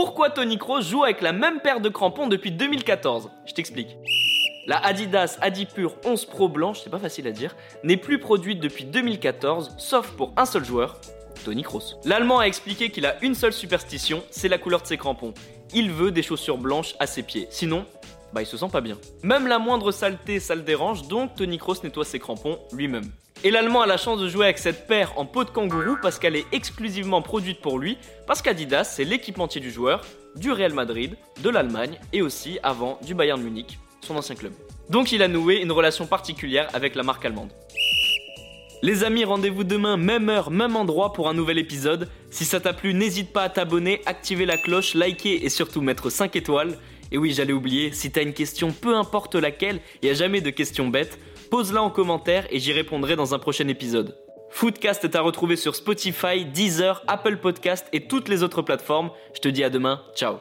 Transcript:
Pourquoi Tony Kroos joue avec la même paire de crampons depuis 2014 Je t'explique. La Adidas Adipure 11 Pro blanche, c'est pas facile à dire, n'est plus produite depuis 2014, sauf pour un seul joueur, Tony Kroos. L'Allemand a expliqué qu'il a une seule superstition, c'est la couleur de ses crampons. Il veut des chaussures blanches à ses pieds, sinon, bah il se sent pas bien. Même la moindre saleté, ça le dérange, donc Tony Kroos nettoie ses crampons lui-même. Et l'Allemand a la chance de jouer avec cette paire en peau de kangourou parce qu'elle est exclusivement produite pour lui, parce qu'Adidas c'est l'équipementier du joueur, du Real Madrid, de l'Allemagne et aussi avant du Bayern Munich son ancien club. Donc il a noué une relation particulière avec la marque allemande. Les amis, rendez-vous demain, même heure, même endroit pour un nouvel épisode. Si ça t'a plu, n'hésite pas à t'abonner, activer la cloche, liker et surtout mettre 5 étoiles. Et oui, j'allais oublier, si t'as une question, peu importe laquelle, n'y a jamais de questions bêtes, pose-la en commentaire et j'y répondrai dans un prochain épisode. Foodcast est à retrouver sur Spotify, Deezer, Apple Podcast et toutes les autres plateformes. Je te dis à demain, ciao